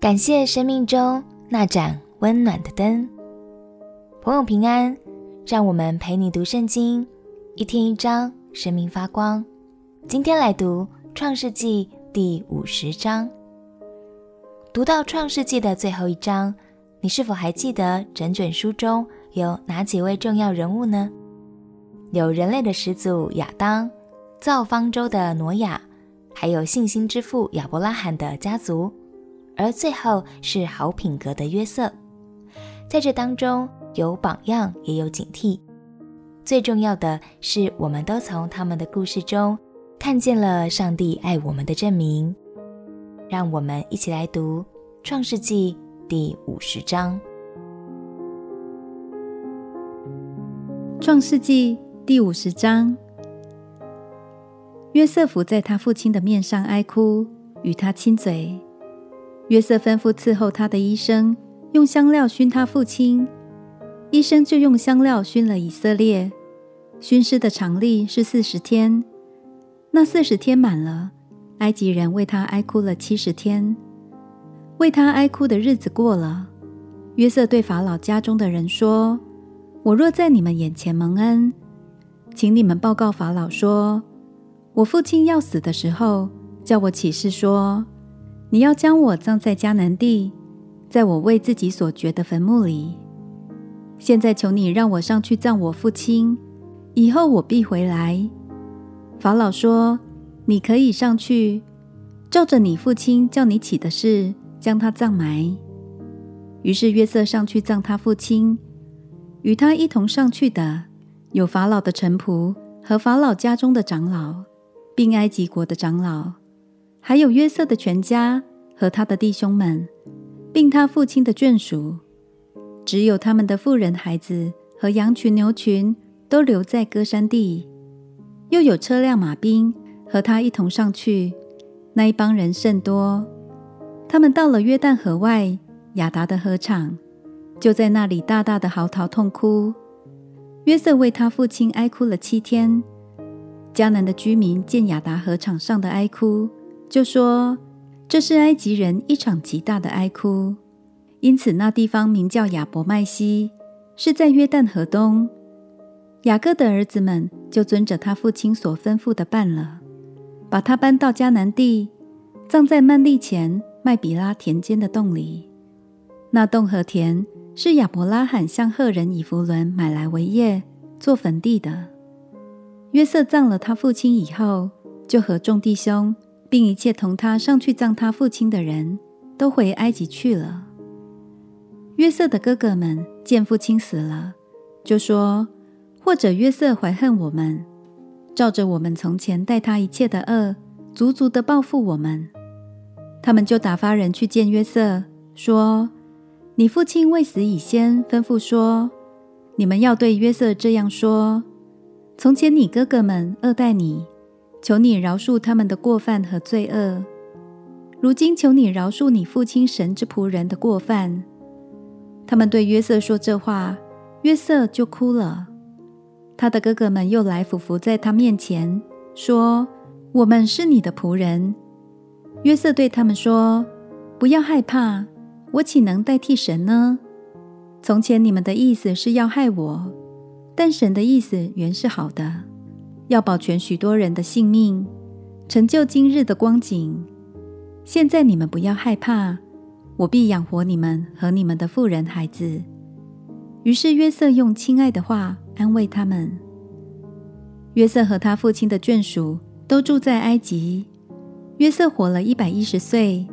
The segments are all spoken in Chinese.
感谢生命中那盏温暖的灯。朋友平安，让我们陪你读圣经，一天一章，生命发光。今天来读创世纪第五十章。读到创世纪的最后一章，你是否还记得整卷书中有哪几位重要人物呢？有人类的始祖亚当，造方舟的挪亚，还有信心之父亚伯拉罕的家族。而最后是好品格的约瑟，在这当中有榜样，也有警惕。最重要的是，我们都从他们的故事中看见了上帝爱我们的证明。让我们一起来读《创世纪》第五十章。《创世纪》第五十章，约瑟伏在他父亲的面上哀哭，与他亲嘴。约瑟吩咐伺候他的医生用香料熏他父亲，医生就用香料熏了以色列。熏尸的常例是四十天，那四十天满了，埃及人为他哀哭了七十天。为他哀哭的日子过了，约瑟对法老家中的人说：“我若在你们眼前蒙恩，请你们报告法老说，我父亲要死的时候，叫我起誓说。”你要将我葬在迦南地，在我为自己所掘的坟墓里。现在求你让我上去葬我父亲，以后我必回来。法老说：“你可以上去，照着你父亲叫你起的事，将他葬埋。”于是约瑟上去葬他父亲，与他一同上去的有法老的臣仆和法老家中的长老，并埃及国的长老。还有约瑟的全家和他的弟兄们，并他父亲的眷属，只有他们的妇人、孩子和羊群、牛群都留在歌珊地。又有车辆、马兵和他一同上去，那一帮人甚多。他们到了约旦河外亚达的禾场，就在那里大大的嚎啕痛哭。约瑟为他父亲哀哭了七天。迦南的居民见亚达禾场上的哀哭。就说这是埃及人一场极大的哀哭，因此那地方名叫亚伯麦西，是在约旦河东。雅各的儿子们就遵着他父亲所吩咐的办了，把他搬到迦南地，葬在曼利前麦比拉田间的洞里。那洞和田是亚伯拉罕向赫人以弗伦买来为业做坟地的。约瑟葬了他父亲以后，就和众弟兄。并一切同他上去葬他父亲的人都回埃及去了。约瑟的哥哥们见父亲死了，就说：“或者约瑟怀恨我们，照着我们从前待他一切的恶，足足的报复我们。”他们就打发人去见约瑟，说：“你父亲未死以先吩咐说，你们要对约瑟这样说：从前你哥哥们恶待你。”求你饶恕他们的过犯和罪恶。如今求你饶恕你父亲神之仆人的过犯。他们对约瑟说这话，约瑟就哭了。他的哥哥们又来俯伏在他面前，说：“我们是你的仆人。”约瑟对他们说：“不要害怕，我岂能代替神呢？从前你们的意思是要害我，但神的意思原是好的。”要保全许多人的性命，成就今日的光景。现在你们不要害怕，我必养活你们和你们的妇人孩子。于是约瑟用亲爱的话安慰他们。约瑟和他父亲的眷属都住在埃及。约瑟活了一百一十岁。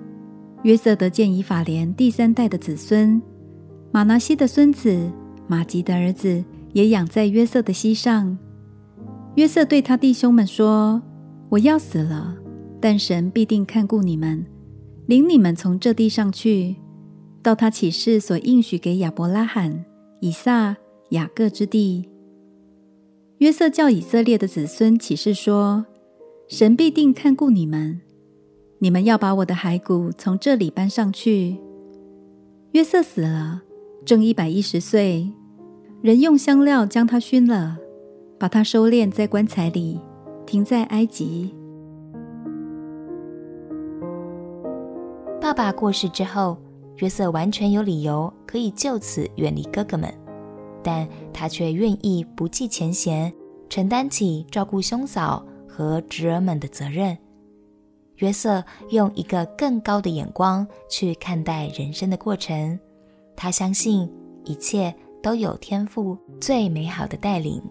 约瑟得见以法莲第三代的子孙，玛拿西的孙子玛吉的儿子也养在约瑟的膝上。约瑟对他弟兄们说：“我要死了，但神必定看顾你们，领你们从这地上去，到他启示所应许给亚伯拉罕、以撒、雅各之地。”约瑟叫以色列的子孙起誓说：“神必定看顾你们，你们要把我的骸骨从这里搬上去。”约瑟死了，正一百一十岁，人用香料将他熏了。把他收敛在棺材里，停在埃及。爸爸过世之后，约瑟完全有理由可以就此远离哥哥们，但他却愿意不计前嫌，承担起照顾兄嫂和侄儿们的责任。约瑟用一个更高的眼光去看待人生的过程，他相信一切都有天赋最美好的带领。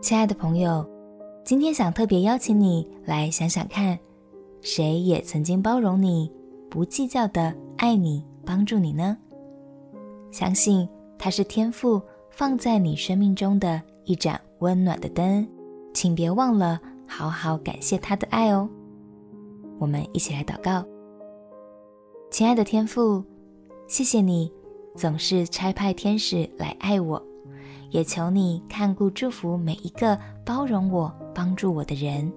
亲爱的朋友，今天想特别邀请你来想想看，谁也曾经包容你、不计较的爱你、帮助你呢？相信他是天父放在你生命中的一盏温暖的灯，请别忘了好好感谢他的爱哦。我们一起来祷告，亲爱的天父，谢谢你总是差派天使来爱我，也求你看顾祝福每一个包容我、帮助我的人。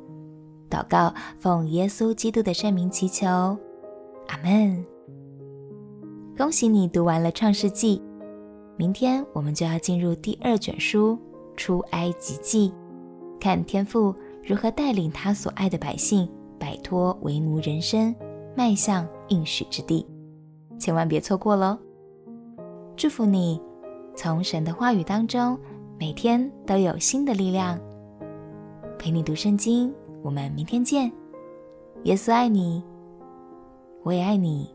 祷告，奉耶稣基督的圣名祈求，阿门。恭喜你读完了创世纪，明天我们就要进入第二卷书出埃及记，看天父如何带领他所爱的百姓。摆脱为奴人生，迈向应许之地，千万别错过喽！祝福你，从神的话语当中，每天都有新的力量。陪你读圣经，我们明天见。耶稣爱你，我也爱你。